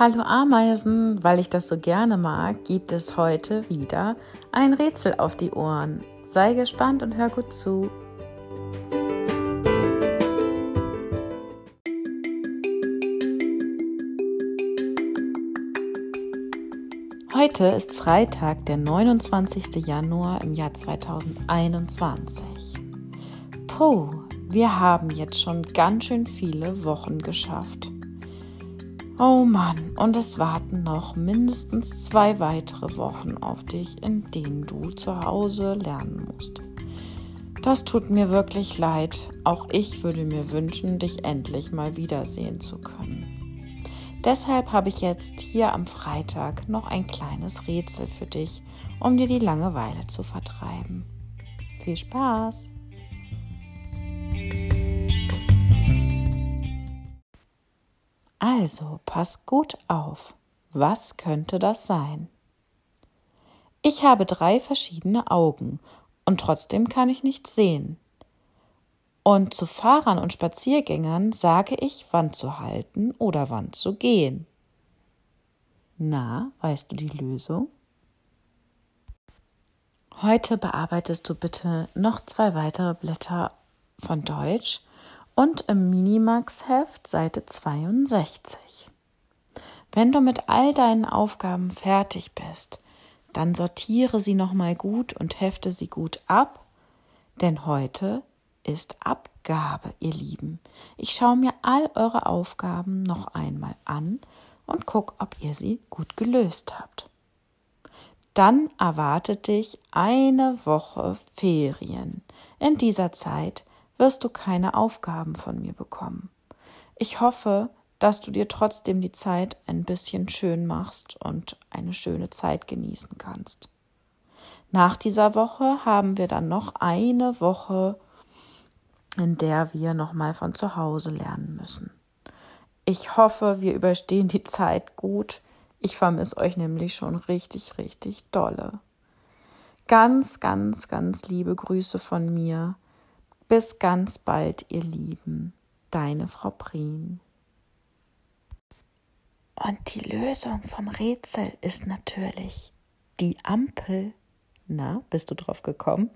Hallo Ameisen, weil ich das so gerne mag, gibt es heute wieder ein Rätsel auf die Ohren. Sei gespannt und hör gut zu. Heute ist Freitag, der 29. Januar im Jahr 2021. Puh, wir haben jetzt schon ganz schön viele Wochen geschafft. Oh Mann, und es warten noch mindestens zwei weitere Wochen auf dich, in denen du zu Hause lernen musst. Das tut mir wirklich leid. Auch ich würde mir wünschen, dich endlich mal wiedersehen zu können. Deshalb habe ich jetzt hier am Freitag noch ein kleines Rätsel für dich, um dir die Langeweile zu vertreiben. Viel Spaß! Also, pass gut auf. Was könnte das sein? Ich habe drei verschiedene Augen und trotzdem kann ich nichts sehen. Und zu Fahrern und Spaziergängern sage ich, wann zu halten oder wann zu gehen. Na, weißt du die Lösung? Heute bearbeitest du bitte noch zwei weitere Blätter von Deutsch und im Minimax-Heft Seite 62. Wenn du mit all deinen Aufgaben fertig bist, dann sortiere sie nochmal gut und hefte sie gut ab, denn heute ist Abgabe, ihr Lieben. Ich schaue mir all eure Aufgaben noch einmal an und guck, ob ihr sie gut gelöst habt. Dann erwartet dich eine Woche Ferien. In dieser Zeit wirst du keine Aufgaben von mir bekommen. Ich hoffe, dass du dir trotzdem die Zeit ein bisschen schön machst und eine schöne Zeit genießen kannst. Nach dieser Woche haben wir dann noch eine Woche, in der wir nochmal von zu Hause lernen müssen. Ich hoffe, wir überstehen die Zeit gut. Ich vermisse euch nämlich schon richtig, richtig dolle. Ganz, ganz, ganz liebe Grüße von mir. Bis ganz bald, ihr Lieben. Deine Frau Prien. Und die Lösung vom Rätsel ist natürlich die Ampel. Na, bist du drauf gekommen?